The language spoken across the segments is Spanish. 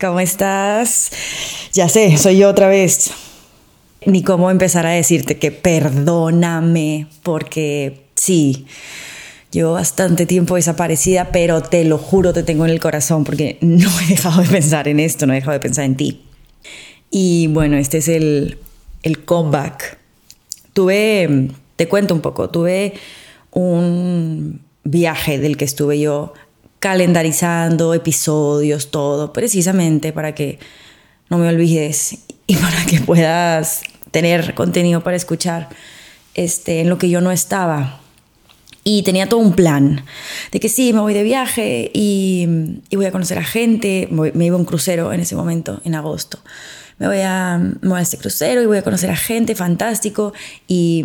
¿Cómo estás? Ya sé, soy yo otra vez. Ni cómo empezar a decirte que perdóname, porque sí, llevo bastante tiempo desaparecida, pero te lo juro, te tengo en el corazón, porque no he dejado de pensar en esto, no he dejado de pensar en ti. Y bueno, este es el, el comeback. Tuve, te cuento un poco, tuve un viaje del que estuve yo calendarizando episodios, todo, precisamente para que no me olvides y para que puedas tener contenido para escuchar este, en lo que yo no estaba. Y tenía todo un plan de que sí, me voy de viaje y, voy a conocer a gente. Me iba a un crucero en ese momento, en agosto. Me voy, a, me voy a este crucero y voy a conocer a gente, fantástico. Y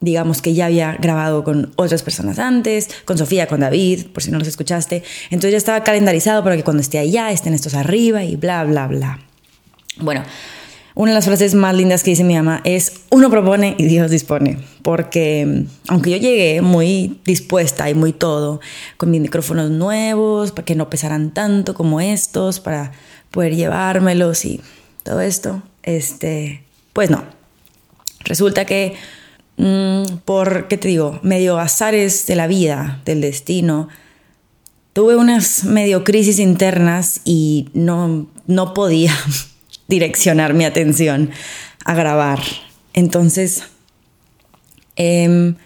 digamos que ya había grabado con otras personas antes, con Sofía, con David, por si no los escuchaste. Entonces ya estaba calendarizado para que cuando esté allá estén estos arriba y bla, bla, bla. Bueno, una de las frases más lindas que dice mi mamá es, uno propone y Dios dispone, porque aunque yo llegué muy dispuesta y muy todo, con mis micrófonos nuevos, para que no pesaran tanto como estos, para poder llevármelos y todo esto, este, pues no. Resulta que Mm, por, ¿qué te digo? Medio azares de la vida, del destino. Tuve unas medio crisis internas y no, no podía direccionar mi atención a grabar. Entonces, em,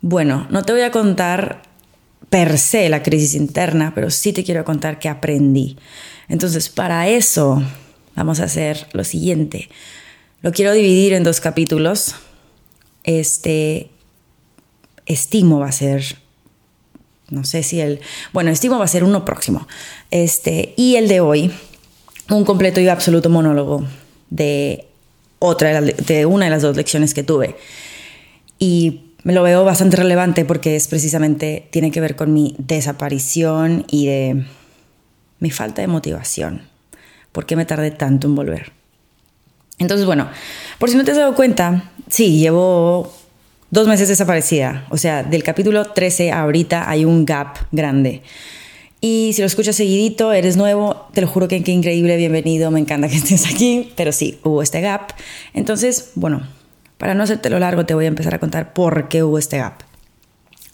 bueno, no te voy a contar per se la crisis interna, pero sí te quiero contar que aprendí. Entonces, para eso vamos a hacer lo siguiente. Lo quiero dividir en dos capítulos este, estimo va a ser, no sé si el, bueno, estimo va a ser uno próximo. Este, y el de hoy, un completo y absoluto monólogo de otra, de una de las dos lecciones que tuve. Y me lo veo bastante relevante porque es precisamente, tiene que ver con mi desaparición y de mi falta de motivación. ¿Por qué me tardé tanto en volver? Entonces, bueno, por si no te has dado cuenta, sí, llevo dos meses desaparecida. O sea, del capítulo 13 a ahorita hay un gap grande. Y si lo escuchas seguidito, eres nuevo, te lo juro que qué increíble, bienvenido, me encanta que estés aquí, pero sí, hubo este gap. Entonces, bueno, para no hacértelo largo, te voy a empezar a contar por qué hubo este gap.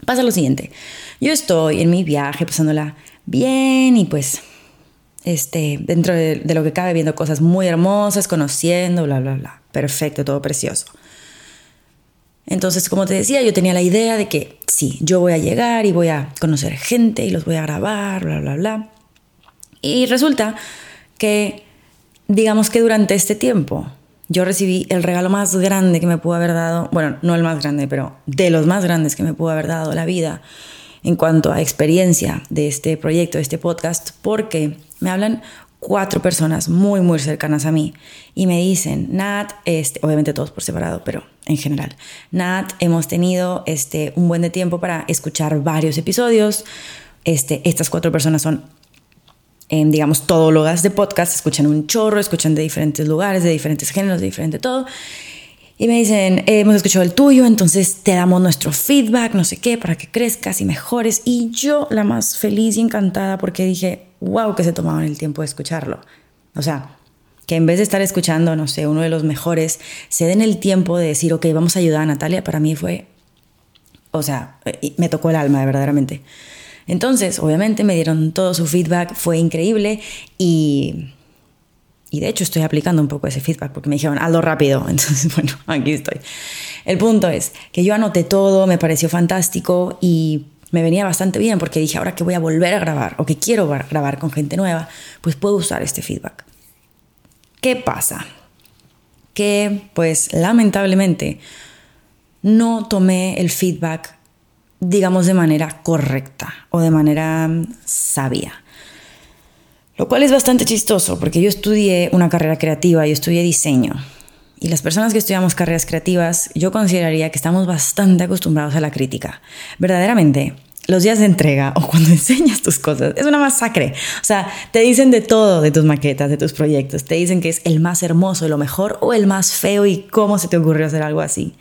Pasa lo siguiente, yo estoy en mi viaje pasándola bien y pues este, dentro de, lo que cabe, viendo cosas muy hermosas, conociendo, bla, bla, bla. Perfecto, todo precioso. Entonces, como te decía, yo tenía la idea de que sí, yo voy a llegar y voy a conocer gente y los voy a grabar, bla, bla, bla. Y resulta que, digamos que durante este tiempo, yo recibí el regalo más grande que me pudo haber dado, bueno, no el más grande, pero de los más grandes que me pudo haber dado la vida en cuanto a experiencia de este proyecto, de este podcast, porque me hablan cuatro personas muy, muy cercanas a mí y me dicen, Nat, este, obviamente todos por separado, pero en general, Nat, hemos tenido este, un buen de tiempo para escuchar varios episodios. Este, estas cuatro personas son, eh, digamos, todólogas de podcast, escuchan un chorro, escuchan de diferentes lugares, de diferentes géneros, de diferente todo. Y me dicen, hemos escuchado el tuyo, entonces te damos nuestro feedback, no sé qué, para que crezcas y mejores. Y yo la más feliz y encantada porque dije, wow, que se tomaban el tiempo de escucharlo. O sea, que en vez de estar escuchando, no sé, uno de los mejores, se den el tiempo de decir, ok, vamos a ayudar a Natalia, para mí fue, o sea, me tocó el alma, verdaderamente. Entonces, obviamente me dieron todo su feedback, fue increíble y y de hecho estoy aplicando un poco ese feedback porque me dijeron, hazlo rápido. Entonces, bueno, aquí estoy. El punto es que yo anoté todo, me pareció fantástico y me venía bastante bien porque dije, ahora que voy a volver a grabar o que quiero grabar con gente nueva, pues puedo usar este feedback. ¿Qué pasa? Que pues lamentablemente no tomé el feedback, digamos, de manera correcta o de manera sabia. Lo cual es bastante chistoso porque yo estudié una carrera creativa, yo estudié diseño. Y las personas que estudiamos carreras creativas, yo consideraría que estamos bastante acostumbrados a la crítica. Verdaderamente, los días de entrega o cuando enseñas tus cosas es una masacre. O sea, te dicen de todo de tus maquetas, de tus proyectos. Te dicen que es el más hermoso, lo mejor o el más feo y cómo se te ocurrió hacer algo así.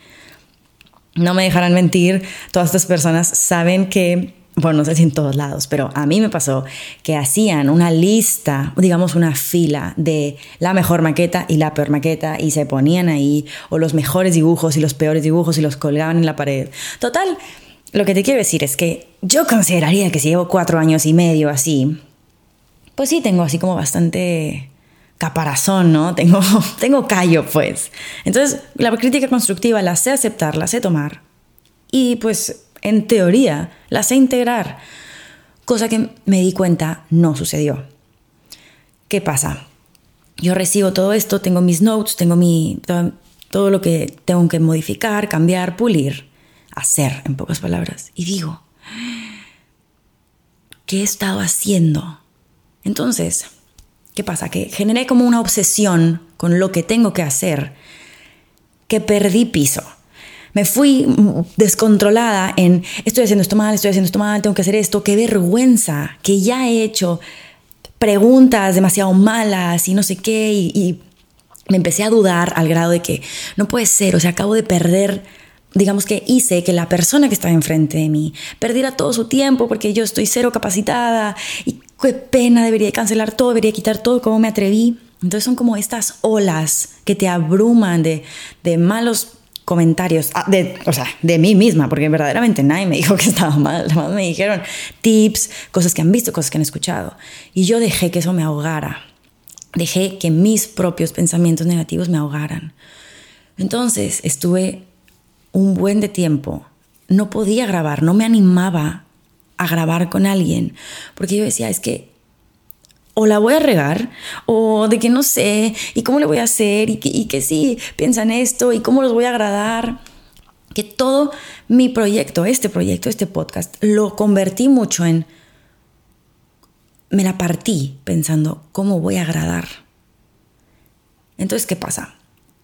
No me dejarán mentir, todas estas personas saben que bueno, no sé si en todos lados, pero a mí me pasó que hacían una lista, digamos una fila de la mejor maqueta y la peor maqueta y se ponían ahí, o los mejores dibujos y los peores dibujos y los colgaban en la pared. Total, lo que te quiero decir es que yo consideraría que si llevo cuatro años y medio así, pues sí, tengo así como bastante caparazón, ¿no? Tengo, tengo callo, pues. Entonces, la crítica constructiva la sé aceptar, la sé tomar. Y pues en teoría, la sé integrar, cosa que me di cuenta no sucedió. ¿Qué pasa? Yo recibo todo esto, tengo mis notes, tengo mi, todo, lo que tengo que modificar, cambiar, pulir, hacer, en pocas palabras. Y digo, ¿qué he estado haciendo? Entonces, ¿qué pasa? Que generé como una obsesión con lo que tengo que hacer, que perdí piso me fui descontrolada en estoy haciendo esto mal, estoy haciendo esto mal, tengo que hacer esto, qué vergüenza, que ya he hecho preguntas demasiado malas y no sé qué, y, me empecé a dudar al grado de que no puede ser, o sea, acabo de perder digamos que hice que la persona que estaba enfrente de mí perdiera todo su tiempo porque yo estoy cero capacitada y qué pena, debería cancelar todo, debería quitar todo, cómo me atreví. Entonces son como estas olas que te abruman de, de malos comentarios, ah, de, o sea, de mí misma, porque verdaderamente nadie me dijo que estaba mal, me dijeron tips, cosas que han visto, cosas que han escuchado. Y yo dejé que eso me ahogara, dejé que mis propios pensamientos negativos me ahogaran. Entonces estuve un buen de tiempo, no podía grabar, no me animaba a grabar con alguien, porque yo decía, es que o la voy a regar, o de que no sé, y cómo le voy a hacer, y que, y que sí, piensan esto, y cómo los voy a agradar. Que todo mi proyecto, este proyecto, este podcast, lo convertí mucho en, me la partí pensando, ¿cómo voy a agradar? Entonces, ¿qué pasa?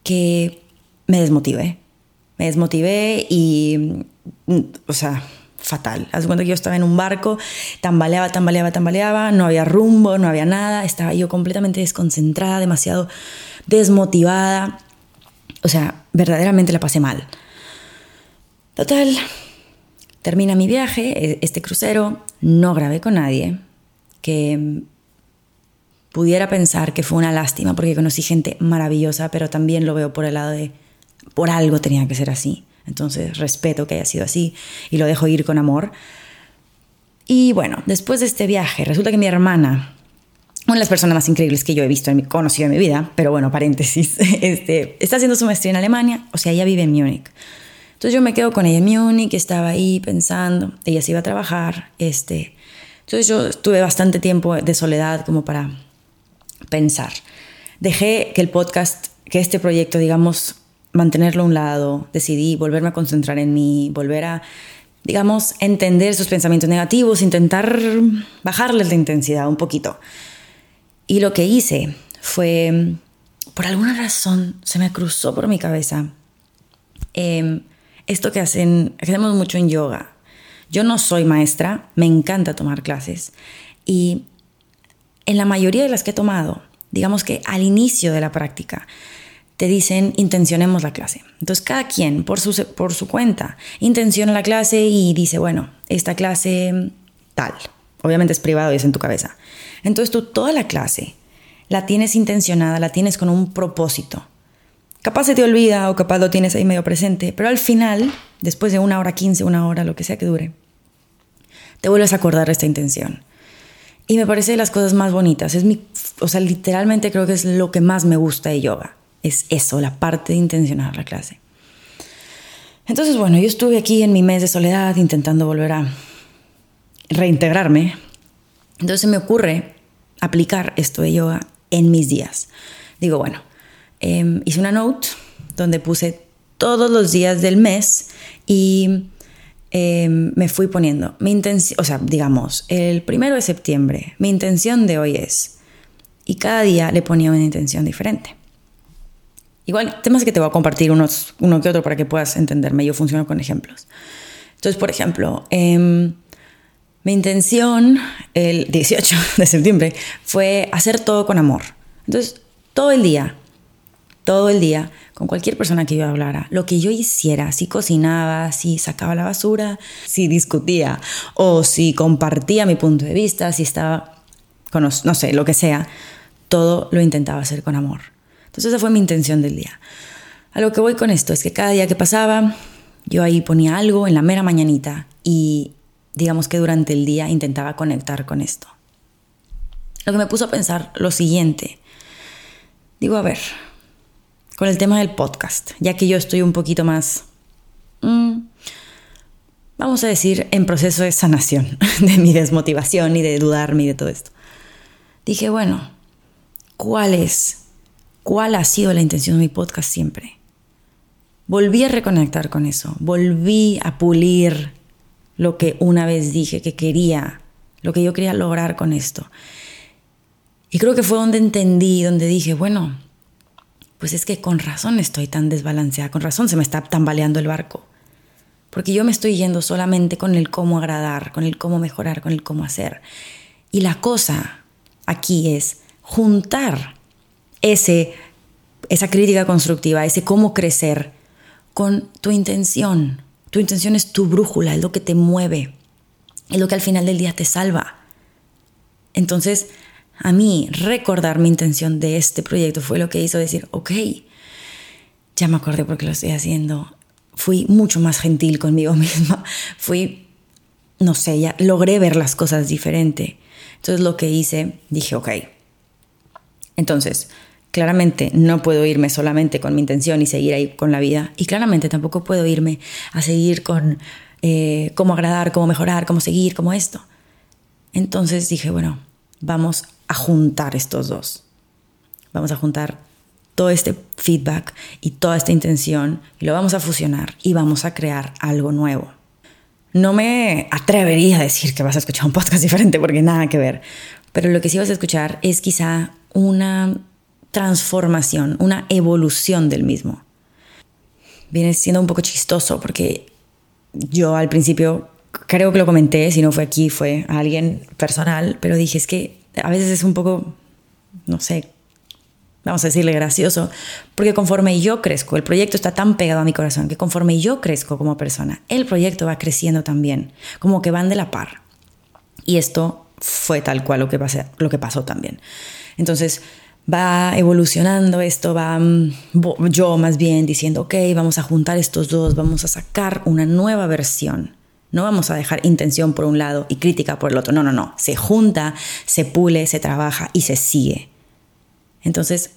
Que me desmotivé. Me desmotivé y, o sea, fatal. Haz cuenta que yo estaba en un barco, tambaleaba, tambaleaba, tambaleaba, no había rumbo, no había nada, estaba yo completamente desconcentrada, demasiado desmotivada. O sea, verdaderamente la pasé mal. Total, termina mi viaje, e, este crucero, no grabé con nadie, que pudiera pensar que fue una lástima porque conocí gente maravillosa, pero también lo veo por el lado de, por algo tenía que ser así. Entonces respeto que haya sido así y lo dejo ir con amor. Y bueno, después de este viaje, resulta que mi hermana, una de las personas más increíbles que yo he visto, en mi, conocido en mi vida, pero bueno, paréntesis, este, está haciendo su maestría en Alemania, o sea, ella vive en Múnich. Entonces yo me quedo con ella en Múnich, estaba ahí pensando, ella se iba a trabajar, este, entonces yo estuve bastante tiempo de soledad como para pensar. Dejé que el podcast, que este proyecto, digamos, mantenerlo a un lado, decidí volverme a concentrar en mí, volver a, digamos, entender esos pensamientos negativos, intentar bajarles la intensidad un poquito. Y lo que hice fue, por alguna razón, se me cruzó por mi cabeza em, esto que hacen, hacemos mucho en yoga. Yo no soy maestra, me encanta tomar clases y en la mayoría de las que he tomado, digamos que al inicio de la práctica, te dicen intencionemos la clase. Entonces cada quien por su, por su cuenta intenciona la clase y dice, bueno, esta clase tal. Obviamente es privado y es en tu cabeza. Entonces tú toda la clase la tienes intencionada, la tienes con un propósito. Capaz se te olvida o capaz lo tienes ahí medio presente, pero al final, después de una hora, quince, una hora, lo que sea que dure, te vuelves a acordar de esta intención. Y me parece de las cosas más bonitas. Es mi, o sea, literalmente creo que es lo que más me gusta de yoga es eso, la parte de intencionar la clase. Entonces, bueno, yo estuve aquí en mi mes de soledad intentando volver a reintegrarme. Entonces me ocurre aplicar esto de yoga en mis días. Digo, bueno, em, hice una note donde puse todos los días del mes y em, me fui poniendo mi intención, o sea, digamos, el primero de septiembre, mi intención de hoy es, y cada día le ponía una intención diferente. Igual, temas que te voy a compartir unos, uno que otro para que puedas entenderme. Yo funciono con ejemplos. Entonces, por ejemplo, em, mi intención el 18 de septiembre fue hacer todo con amor. Entonces, todo el día todo el día con cualquier persona que yo hablara, lo que yo hiciera, si cocinaba, si sacaba la basura, si discutía o si compartía mi punto de vista, si estaba con, no sé, lo que sea, todo lo intentaba hacer con amor. Entonces esa fue mi intención del día. A lo que voy con esto es que cada día que pasaba, yo ahí ponía algo en la mera mañanita y digamos que durante el día intentaba conectar con esto. Lo que me puso a pensar lo siguiente. Digo, a ver, con el tema del podcast, ya que yo estoy un poquito más, mm, vamos a decir, en proceso de sanación de mi desmotivación y de dudarme y de todo esto. Dije, bueno, ¿cuál es? ¿Cuál ha sido la intención de mi podcast siempre? Volví a reconectar con eso, volví a pulir lo que una vez dije que quería, lo que yo quería lograr con esto. Y creo que fue donde entendí, donde dije, bueno, pues es que con razón estoy tan desbalanceada, con razón se me está tambaleando el barco. Porque yo me estoy yendo solamente con el cómo agradar, con el cómo mejorar, con el cómo hacer. Y la cosa aquí es juntar ese, esa crítica constructiva, ese cómo crecer con tu intención. Tu intención es tu brújula, es lo que te mueve, es lo que al final del día te salva. Entonces, a mí recordar mi intención de este proyecto fue lo que hizo decir, ok, ya me acordé porque lo estoy haciendo. Fui mucho más gentil conmigo misma. Fui, no sé, ya logré ver las cosas diferente. Entonces lo que hice, dije, ok. Entonces, Claramente no puedo irme solamente con mi intención y seguir ahí con la vida. Y claramente tampoco puedo irme a seguir con eh, cómo agradar, cómo mejorar, cómo seguir, cómo esto. Entonces dije, bueno, vamos a juntar estos dos. Vamos a juntar todo este feedback y toda esta intención y lo vamos a fusionar y vamos a crear algo nuevo. No me atrevería a decir que vas a escuchar un podcast diferente porque nada que ver, pero lo que sí vas a escuchar es quizá una transformación, una evolución del mismo. Viene siendo un poco chistoso porque yo al principio creo que lo comenté, si no fue aquí, fue a alguien personal, pero dije es que a veces es un poco, no sé, vamos a decirle gracioso, porque conforme yo crezco, el proyecto está tan pegado a mi corazón que conforme yo crezco como persona, el proyecto va creciendo también, como que van de la par. Y esto fue tal cual lo que, pasé, lo que pasó también. Entonces, va evolucionando esto, va mm, yo más bien diciendo, ok, vamos a juntar estos dos, vamos a sacar una nueva versión. No vamos a dejar intención por un lado y crítica por el otro. No, no, no. Se junta, se pule, se trabaja y se sigue. Entonces,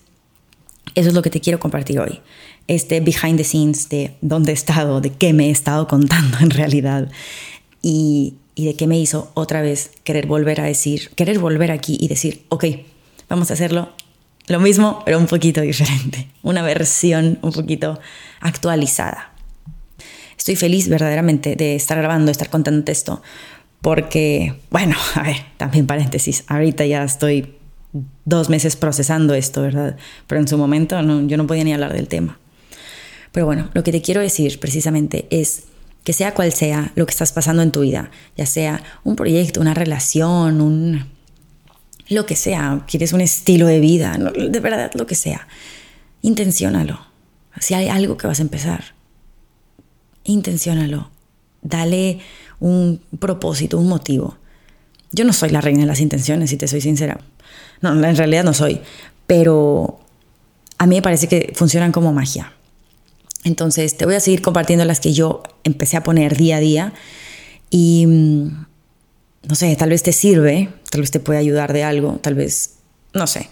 eso es lo que te quiero compartir hoy. Este behind the scenes de dónde he estado, de qué me he estado contando en realidad y, y de qué me hizo otra vez querer volver a decir, querer volver aquí y decir, ok, vamos a hacerlo lo mismo, pero un poquito diferente. Una versión un poquito actualizada. Estoy feliz verdaderamente de estar grabando, de estar contando esto, porque, bueno, a ver, también paréntesis, ahorita ya estoy dos meses procesando esto, ¿verdad? Pero en su momento yo no podía ni hablar del tema. Pero bueno, lo que te quiero decir precisamente es que sea cual sea lo que estás pasando en tu vida, ya sea un proyecto, una relación, un, lo que sea, quieres un estilo de vida, de verdad lo que sea, intenciónalo. Si hay algo que vas a empezar, intenciónalo. Dale un propósito, un motivo. Yo no soy la reina de las intenciones, si te soy sincera. No, en realidad no soy, pero a mí me parece que funcionan como magia. Entonces, te voy a seguir compartiendo las que yo empecé a poner día a día y mm, no sé, tal vez te sirve, tal vez te puede ayudar de algo, tal vez, no sé.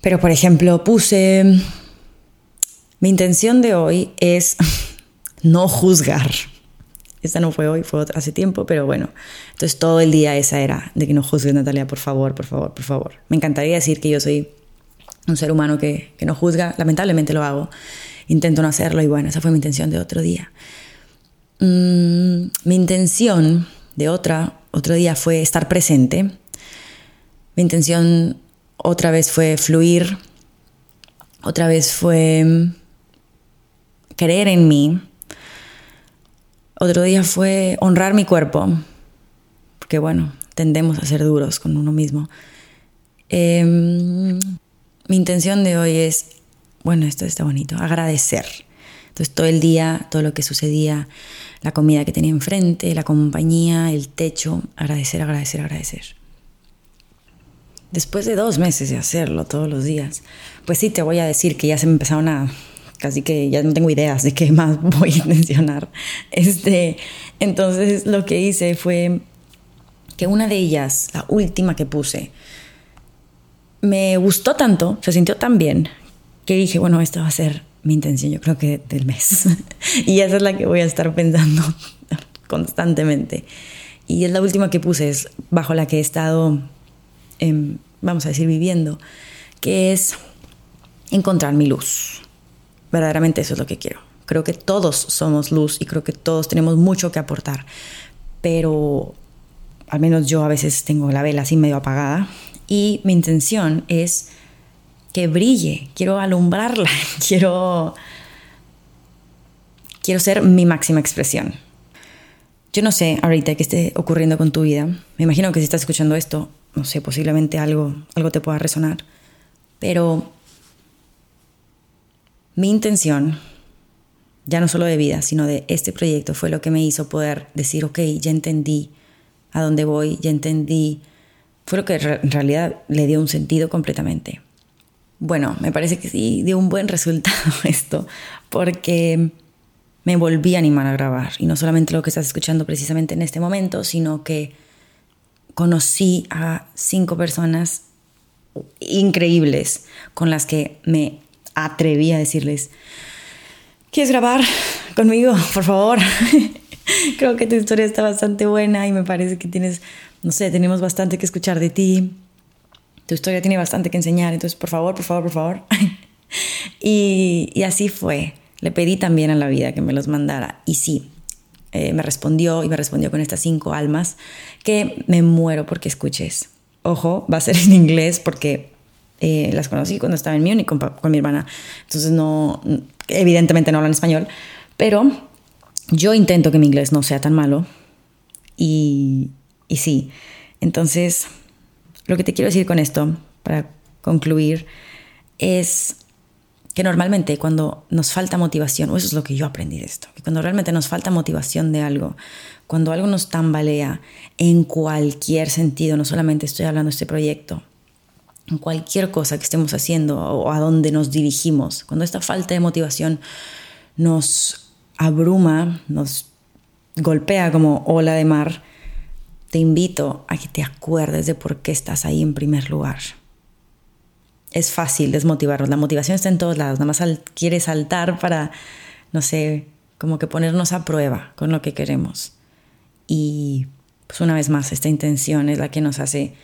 Pero por ejemplo, puse, mi intención de hoy es no juzgar. Esta no fue hoy, fue hace tiempo, pero bueno. Entonces todo el día esa era de que no juzgues, Natalia, por favor, por favor, por favor. Me encantaría decir que yo soy un ser humano que, que no juzga, lamentablemente lo hago. Intento no hacerlo y bueno, esa fue mi intención de otro día. Mm, mi intención de otra otro día fue estar presente. Mi intención otra vez fue fluir, otra vez fue creer en mí. Otro día fue honrar mi cuerpo, porque bueno, tendemos a ser duros con uno mismo. Em, mi intención de hoy es bueno, esto está bonito, agradecer. Entonces todo el día, todo lo que sucedía, la comida que tenía enfrente, la compañía, el techo, agradecer, agradecer, agradecer. Después de dos meses de hacerlo todos los días, pues sí te voy a decir que ya se me empezaron a, casi que ya no tengo ideas de qué más voy a mencionar. Este, entonces lo que hice fue que una de ellas, la última que puse, me gustó tanto, se sintió tan bien, que dije, bueno, esta va a ser mi intención, yo creo que del mes. y esa es la que voy a estar pensando constantemente. Y es la última que puse, es bajo la que he estado, em, vamos a decir, viviendo, que es encontrar mi luz. Verdaderamente eso es lo que quiero. Creo que todos somos luz y creo que todos tenemos mucho que aportar, pero al menos yo a veces tengo la vela así medio apagada y mi intención es que brille, quiero alumbrarla, quiero quiero ser mi máxima expresión. Yo no sé ahorita qué esté ocurriendo con tu vida. Me imagino que si estás escuchando esto, no sé, posiblemente algo algo te pueda resonar, pero mi intención ya no solo de vida, sino de este proyecto fue lo que me hizo poder decir, ok, ya entendí a dónde voy, ya entendí, fue lo que en realidad le dio un sentido completamente. Bueno, me parece que sí dio un buen resultado esto, porque me volví a animar a grabar. Y no solamente lo que estás escuchando precisamente en este momento, sino que conocí a cinco personas increíbles con las que me atreví a decirles, ¿quieres grabar conmigo, por favor? creo que tu historia está bastante buena y me parece que tienes, no sé, tenemos bastante que escuchar de ti. Tu historia tiene bastante que enseñar, entonces por favor, por favor, por favor. y, así fue. Le pedí también a la vida que me los mandara y sí, eh, me respondió y me respondió con estas cinco almas que me muero porque escuches. Ojo, va a ser en inglés porque eh, las conocí cuando estaba en Múnich con, con mi hermana, entonces no, evidentemente no hablan español, pero yo intento que mi inglés no sea tan malo y, y sí, entonces lo que te quiero decir con esto, para concluir, es que normalmente cuando nos falta motivación, o eso es lo que yo aprendí de esto, que cuando realmente nos falta motivación de algo, cuando algo nos tambalea en cualquier sentido, no solamente estoy hablando de este proyecto, en cualquier cosa que estemos haciendo o a donde nos dirigimos, cuando esta falta de motivación nos abruma, nos golpea como ola de mar, te invito a que te acuerdes de por qué estás ahí en primer lugar. Es fácil desmotivarnos, la motivación está en todos lados, nada más quiere saltar para, no sé, como que ponernos a prueba con lo que queremos. Y pues una vez más, esta intención es la que nos hace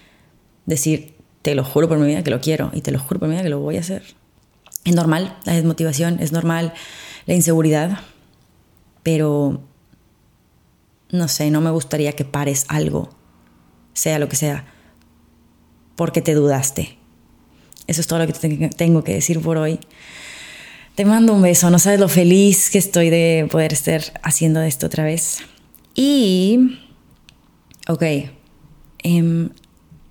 decir, te lo juro por mi vida que lo quiero y te lo juro por mi vida que lo voy a hacer. Es normal la desmotivación, es normal la inseguridad, pero no sé, no me gustaría que pares algo, sea lo que sea, porque te dudaste. Eso es todo lo que tengo que decir por hoy. Te mando un beso, no sabes lo feliz que estoy de poder estar haciendo esto otra vez. Y, ok, em,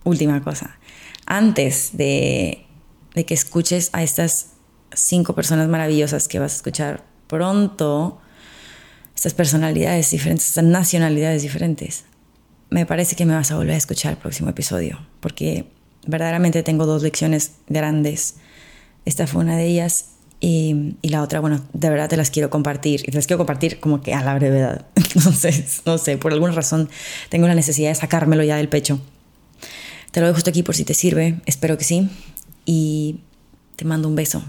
última cosa. Antes de, de que escuches a estas cinco personas maravillosas que vas a escuchar pronto, estas personalidades diferentes, estas nacionalidades diferentes. Me parece que me vas a volver a escuchar el próximo episodio, porque verdaderamente tengo dos lecciones grandes. Esta fue una de ellas y, la otra, bueno, de verdad te las quiero compartir. Y te las quiero compartir como que a la brevedad. Entonces, no sé, por alguna razón tengo la necesidad de sacármelo ya del pecho. Te lo dejo justo aquí por si te sirve, espero que sí. Y te mando un beso.